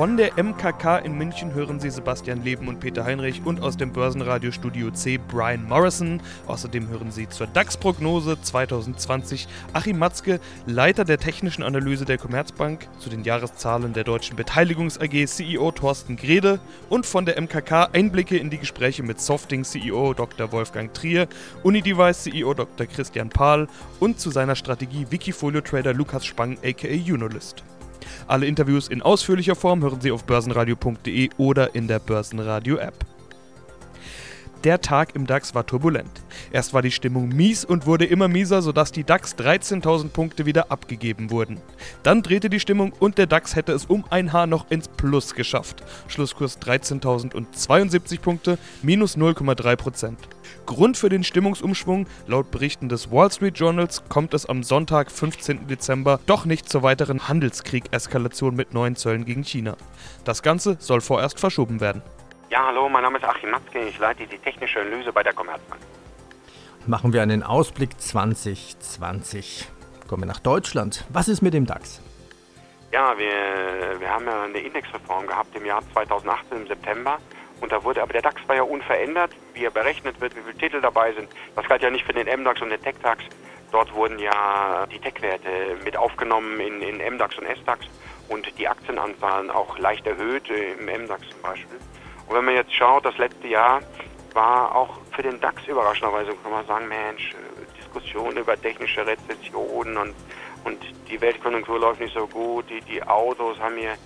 Von der MKK in München hören Sie Sebastian Leben und Peter Heinrich und aus dem Börsenradio Studio C Brian Morrison. Außerdem hören Sie zur DAX-Prognose 2020 Achim Matzke, Leiter der technischen Analyse der Commerzbank, zu den Jahreszahlen der Deutschen Beteiligungs AG CEO Thorsten Grede und von der MKK Einblicke in die Gespräche mit Softing CEO Dr. Wolfgang Trier, Unidevice CEO Dr. Christian Pahl und zu seiner Strategie Wikifolio Trader Lukas Spang aka Unolist. Alle Interviews in ausführlicher Form hören Sie auf börsenradio.de oder in der Börsenradio-App. Der Tag im DAX war turbulent. Erst war die Stimmung mies und wurde immer mieser, sodass die DAX 13.000 Punkte wieder abgegeben wurden. Dann drehte die Stimmung und der DAX hätte es um ein Haar noch ins Plus geschafft. Schlusskurs 13.072 Punkte, minus 0,3 Grund für den Stimmungsumschwung, laut Berichten des Wall Street Journals, kommt es am Sonntag, 15. Dezember, doch nicht zur weiteren Handelskrieg-Eskalation mit neuen Zöllen gegen China. Das Ganze soll vorerst verschoben werden. Ja, hallo, mein Name ist Achim Matzke, ich leite die technische Analyse bei der Commerzbank. Machen wir einen Ausblick 2020. Kommen wir nach Deutschland. Was ist mit dem DAX? Ja, wir, wir haben ja eine Indexreform gehabt im Jahr 2018 im September. Und da wurde aber der DAX war ja unverändert, wie er berechnet wird, wie viele Titel dabei sind. Das galt ja nicht für den MDAX und den TechDAX. Dort wurden ja die Tech-Werte mit aufgenommen in, in MDAX und SDAX und die Aktienanzahlen auch leicht erhöht, äh, im MDAX zum Beispiel. Und wenn man jetzt schaut, das letzte Jahr war auch für den DAX überraschenderweise, kann man sagen, Mensch, äh, Diskussionen über technische Rezessionen und, und die Weltkonjunktur läuft nicht so gut, die, die Autos haben hier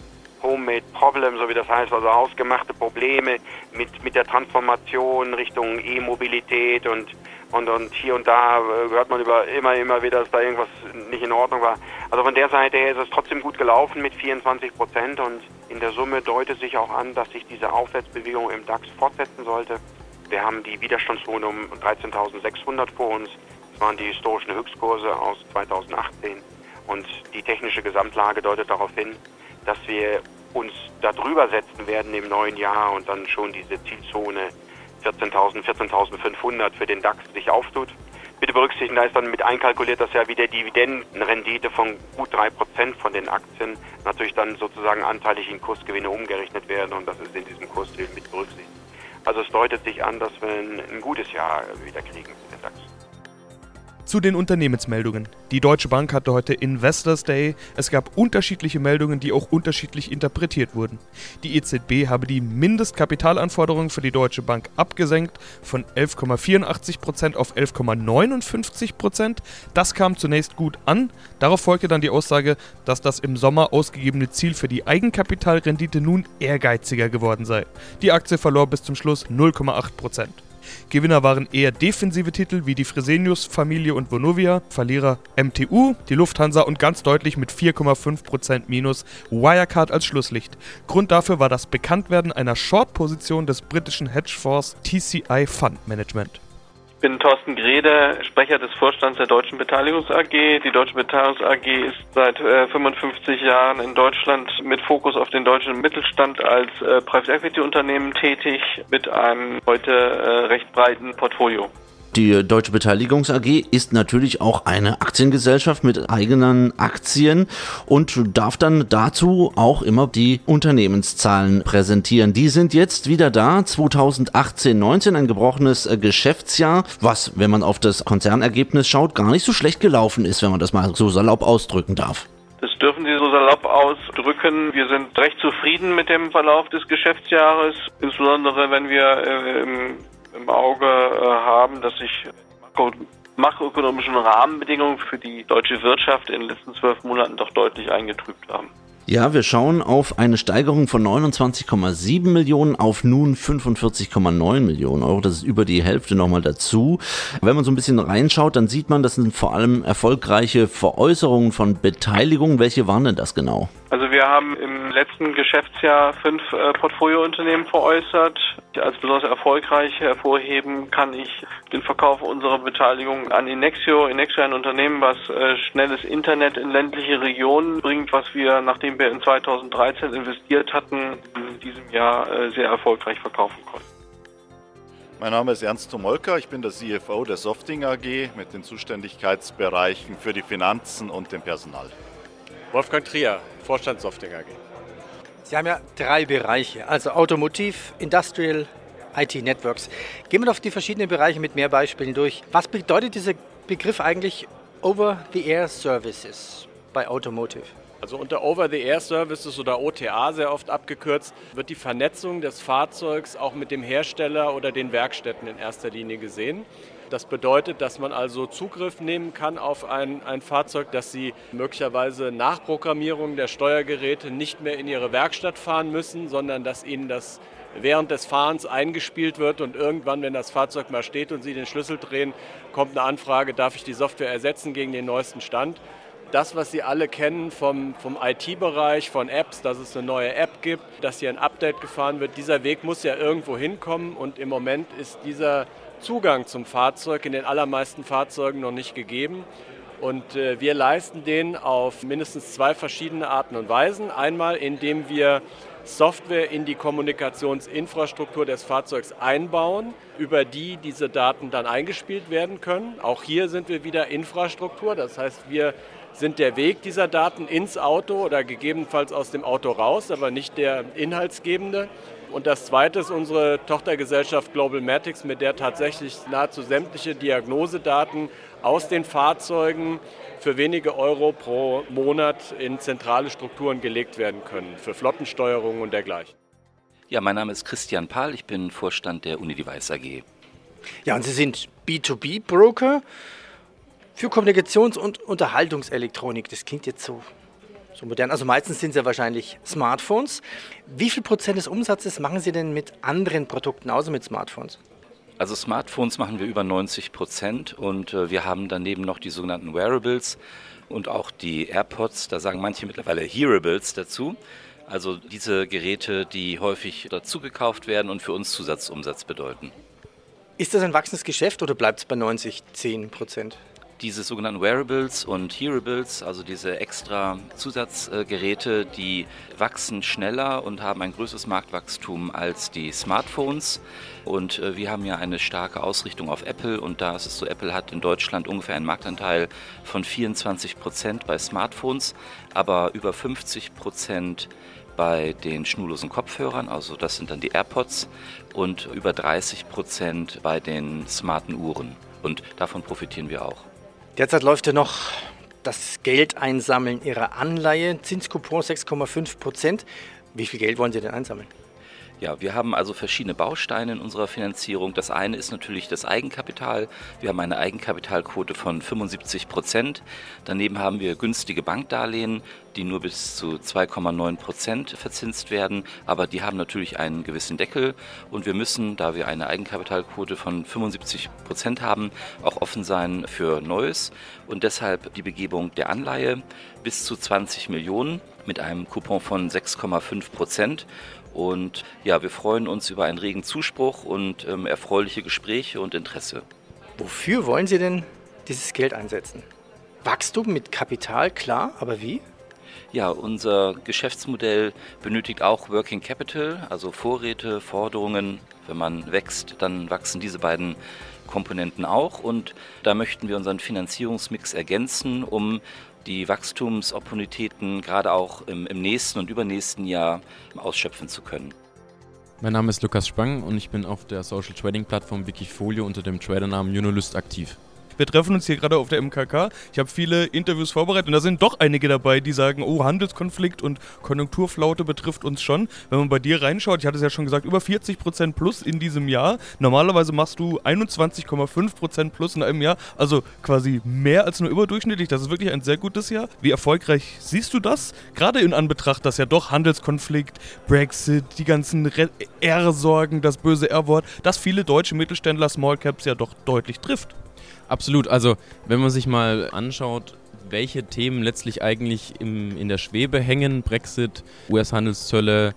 Homemade Problems, so wie das heißt, also hausgemachte Probleme mit, mit der Transformation Richtung E-Mobilität und, und, und hier und da äh, hört man über immer, immer wieder, dass da irgendwas nicht in Ordnung war. Also von der Seite her ist es trotzdem gut gelaufen mit 24 Prozent und in der Summe deutet sich auch an, dass sich diese Aufwärtsbewegung im DAX fortsetzen sollte. Wir haben die Widerstandszone um 13.600 vor uns. Das waren die historischen Höchstkurse aus 2018. Und die technische Gesamtlage deutet darauf hin, dass wir uns da drüber setzen werden im neuen Jahr und dann schon diese Zielzone 14.000, 14.500 für den DAX sich auftut. Bitte berücksichtigen, da ist dann mit einkalkuliert, dass ja wieder Dividendenrendite von gut 3% von den Aktien natürlich dann sozusagen anteilig in Kursgewinne umgerechnet werden und das ist in diesem Kursziel mit berücksichtigt. Also es deutet sich an, dass wir ein gutes Jahr wieder kriegen für den DAX. Zu den Unternehmensmeldungen. Die Deutsche Bank hatte heute Investors Day. Es gab unterschiedliche Meldungen, die auch unterschiedlich interpretiert wurden. Die EZB habe die Mindestkapitalanforderungen für die Deutsche Bank abgesenkt von 11,84% auf 11,59%. Das kam zunächst gut an. Darauf folgte dann die Aussage, dass das im Sommer ausgegebene Ziel für die Eigenkapitalrendite nun ehrgeiziger geworden sei. Die Aktie verlor bis zum Schluss 0,8%. Gewinner waren eher defensive Titel wie die Fresenius-Familie und Vonovia, Verlierer MTU, die Lufthansa und ganz deutlich mit 4,5% Minus Wirecard als Schlusslicht. Grund dafür war das Bekanntwerden einer Short-Position des britischen Hedgefonds TCI Fund Management. Ich bin Thorsten Grede, Sprecher des Vorstands der Deutschen Beteiligungs AG. Die Deutsche Beteiligungs AG ist seit äh, 55 Jahren in Deutschland mit Fokus auf den deutschen Mittelstand als äh, Private Equity Unternehmen tätig mit einem heute äh, recht breiten Portfolio. Die Deutsche Beteiligungs AG ist natürlich auch eine Aktiengesellschaft mit eigenen Aktien und darf dann dazu auch immer die Unternehmenszahlen präsentieren. Die sind jetzt wieder da, 2018-19, ein gebrochenes äh, Geschäftsjahr, was, wenn man auf das Konzernergebnis schaut, gar nicht so schlecht gelaufen ist, wenn man das mal so salopp ausdrücken darf. Das dürfen Sie so salopp ausdrücken. Wir sind recht zufrieden mit dem Verlauf des Geschäftsjahres, insbesondere wenn wir äh, im im Auge äh, haben, dass sich makroökonomischen Rahmenbedingungen für die deutsche Wirtschaft in den letzten zwölf Monaten doch deutlich eingetrübt haben. Ja, wir schauen auf eine Steigerung von 29,7 Millionen auf nun 45,9 Millionen Euro. Das ist über die Hälfte nochmal dazu. Wenn man so ein bisschen reinschaut, dann sieht man, das sind vor allem erfolgreiche Veräußerungen von Beteiligungen. Welche waren denn das genau? Also wir haben im letzten Geschäftsjahr fünf äh, Portfoliounternehmen veräußert. Als besonders erfolgreich hervorheben kann ich den Verkauf unserer Beteiligung an Inexio. Inexio ein Unternehmen, was äh, schnelles Internet in ländliche Regionen bringt, was wir, nachdem wir in 2013 investiert hatten, in diesem Jahr äh, sehr erfolgreich verkaufen konnten. Mein Name ist Ernst Tomolka, ich bin der CFO der Softing AG mit den Zuständigkeitsbereichen für die Finanzen und den Personal. Wolfgang Trier, Vorstand Softing AG. Sie haben ja drei Bereiche, also Automotiv, Industrial, IT Networks. Gehen wir auf die verschiedenen Bereiche mit mehr Beispielen durch. Was bedeutet dieser Begriff eigentlich Over-the-Air Services bei Automotive? Also unter Over-the-Air-Services oder OTA sehr oft abgekürzt, wird die Vernetzung des Fahrzeugs auch mit dem Hersteller oder den Werkstätten in erster Linie gesehen. Das bedeutet, dass man also Zugriff nehmen kann auf ein, ein Fahrzeug, dass Sie möglicherweise nach Programmierung der Steuergeräte nicht mehr in Ihre Werkstatt fahren müssen, sondern dass Ihnen das während des Fahrens eingespielt wird und irgendwann, wenn das Fahrzeug mal steht und Sie den Schlüssel drehen, kommt eine Anfrage, darf ich die Software ersetzen gegen den neuesten Stand das, was Sie alle kennen vom, vom IT-Bereich, von Apps, dass es eine neue App gibt, dass hier ein Update gefahren wird, dieser Weg muss ja irgendwo hinkommen und im Moment ist dieser Zugang zum Fahrzeug in den allermeisten Fahrzeugen noch nicht gegeben. Und äh, wir leisten den auf mindestens zwei verschiedene Arten und Weisen. Einmal, indem wir Software in die Kommunikationsinfrastruktur des Fahrzeugs einbauen, über die diese Daten dann eingespielt werden können. Auch hier sind wir wieder Infrastruktur, das heißt, wir sind der Weg dieser Daten ins Auto oder gegebenenfalls aus dem Auto raus, aber nicht der inhaltsgebende. Und das zweite ist unsere Tochtergesellschaft Global Matics, mit der tatsächlich nahezu sämtliche Diagnosedaten aus den Fahrzeugen für wenige Euro pro Monat in zentrale Strukturen gelegt werden können, für Flottensteuerung und dergleichen. Ja, mein Name ist Christian Pahl, ich bin Vorstand der Unidevice AG. Ja, und Sie sind B2B-Broker für Kommunikations- und Unterhaltungselektronik. Das klingt jetzt so, so modern. Also meistens sind es ja wahrscheinlich Smartphones. Wie viel Prozent des Umsatzes machen Sie denn mit anderen Produkten außer mit Smartphones? Also Smartphones machen wir über 90 Prozent und äh, wir haben daneben noch die sogenannten Wearables und auch die AirPods. Da sagen manche mittlerweile Hearables dazu. Also diese Geräte, die häufig dazu gekauft werden und für uns Zusatzumsatz bedeuten. Ist das ein wachsendes Geschäft oder bleibt es bei 90, 10 Prozent? Diese sogenannten Wearables und Hearables, also diese extra Zusatzgeräte, die wachsen schneller und haben ein größeres Marktwachstum als die Smartphones. Und äh, wir haben ja eine starke Ausrichtung auf Apple und da ist es so, Apple hat in Deutschland ungefähr einen Marktanteil von 24 Prozent bei Smartphones, aber über 50 Prozent bei den schnurlosen Kopfhörern, also das sind dann die AirPods, und über 30 Prozent bei den smarten Uhren. Und davon profitieren wir auch. Derzeit läuft ja noch das Geld einsammeln Ihrer Anleihe. Zinskupon 6,5 Prozent. Wie viel Geld wollen Sie denn einsammeln? Ja, wir haben also verschiedene Bausteine in unserer Finanzierung. Das eine ist natürlich das Eigenkapital. Wir haben eine Eigenkapitalquote von 75 Prozent. Daneben haben wir günstige Bankdarlehen, die nur bis zu 2,9 Prozent verzinst werden. Aber die haben natürlich einen gewissen Deckel. Und wir müssen, da wir eine Eigenkapitalquote von 75 Prozent haben, auch offen sein für Neues. Und deshalb die Begebung der Anleihe bis zu 20 Millionen mit einem Coupon von 6,5 Prozent. Und ja, wir freuen uns über einen regen Zuspruch und ähm, erfreuliche Gespräche und Interesse. Wofür wollen Sie denn dieses Geld einsetzen? Wachstum mit Kapital, klar, aber wie? Ja, unser Geschäftsmodell benötigt auch Working Capital, also Vorräte, Forderungen. Wenn man wächst, dann wachsen diese beiden Komponenten auch und da möchten wir unseren Finanzierungsmix ergänzen, um die Wachstumsopportunitäten gerade auch im, im nächsten und übernächsten Jahr ausschöpfen zu können. Mein Name ist Lukas Spang und ich bin auf der Social Trading Plattform Wikifolio unter dem Tradernamen Unolist aktiv. Wir treffen uns hier gerade auf der MKK. Ich habe viele Interviews vorbereitet und da sind doch einige dabei, die sagen, oh, Handelskonflikt und Konjunkturflaute betrifft uns schon. Wenn man bei dir reinschaut, ich hatte es ja schon gesagt, über 40 Prozent plus in diesem Jahr. Normalerweise machst du 21,5 Prozent plus in einem Jahr, also quasi mehr als nur überdurchschnittlich. Das ist wirklich ein sehr gutes Jahr. Wie erfolgreich siehst du das? Gerade in Anbetracht, dass ja doch Handelskonflikt, Brexit, die ganzen R-Sorgen, das böse R-Wort, dass viele deutsche Mittelständler Small Caps ja doch deutlich trifft. Absolut. Also, wenn man sich mal anschaut, welche Themen letztlich eigentlich im, in der Schwebe hängen. Brexit, US-Handelszölle,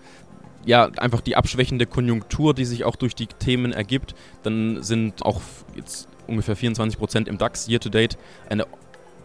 ja, einfach die abschwächende Konjunktur, die sich auch durch die Themen ergibt. Dann sind auch jetzt ungefähr 24 Prozent im DAX year to date eine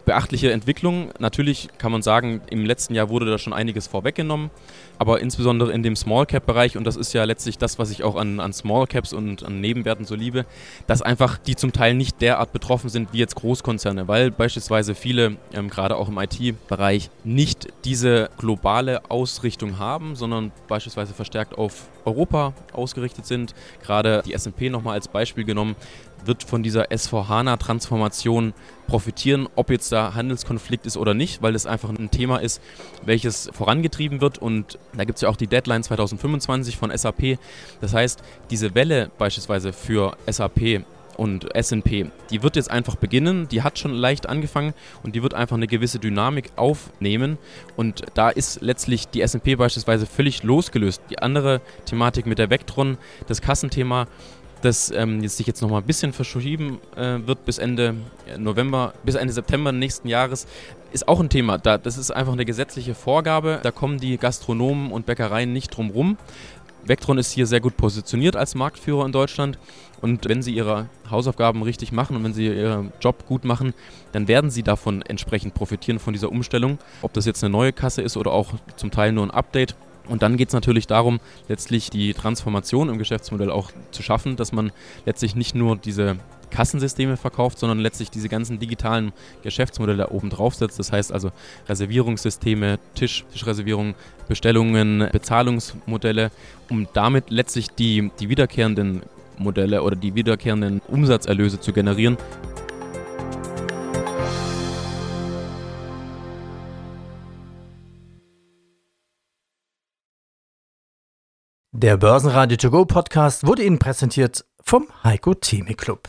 beachtliche Entwicklung. Natürlich kann man sagen, im letzten Jahr wurde da schon einiges vorweggenommen, aber insbesondere in dem Small Cap Bereich und das ist ja letztlich das, was ich auch an, an Small Caps und an Nebenwerten so liebe, dass einfach die zum Teil nicht derart betroffen sind wie jetzt Großkonzerne, weil beispielsweise viele, ähm, gerade auch im IT-Bereich, nicht diese globale Ausrichtung haben, sondern beispielsweise verstärkt auf Europa ausgerichtet sind. Gerade die S&P nochmal als Beispiel genommen, wird von dieser S4HANA-Transformation profitieren, ob jetzt da Handelskonflikt ist oder nicht, weil es einfach ein Thema ist, welches vorangetrieben wird. Und da gibt es ja auch die Deadline 2025 von SAP. Das heißt, diese Welle beispielsweise für SAP und SP, die wird jetzt einfach beginnen, die hat schon leicht angefangen und die wird einfach eine gewisse Dynamik aufnehmen und da ist letztlich die SP beispielsweise völlig losgelöst. Die andere Thematik mit der Vectron, das Kassenthema, das ähm, jetzt sich jetzt noch mal ein bisschen verschieben äh, wird bis Ende November, bis Ende September nächsten Jahres, ist auch ein Thema. Da, das ist einfach eine gesetzliche Vorgabe. Da kommen die Gastronomen und Bäckereien nicht drum rum. Vectron ist hier sehr gut positioniert als Marktführer in Deutschland. Und wenn sie ihre Hausaufgaben richtig machen und wenn sie ihren Job gut machen, dann werden sie davon entsprechend profitieren von dieser Umstellung. Ob das jetzt eine neue Kasse ist oder auch zum Teil nur ein Update. Und dann geht es natürlich darum, letztlich die Transformation im Geschäftsmodell auch zu schaffen, dass man letztlich nicht nur diese Kassensysteme verkauft, sondern letztlich diese ganzen digitalen Geschäftsmodelle oben drauf setzt. Das heißt also Reservierungssysteme, Tisch, Tischreservierungen, Bestellungen, Bezahlungsmodelle, um damit letztlich die, die wiederkehrenden Modelle oder die wiederkehrenden Umsatzerlöse zu generieren. Der Börsenradio To Go Podcast wurde Ihnen präsentiert vom Heiko Theme Club.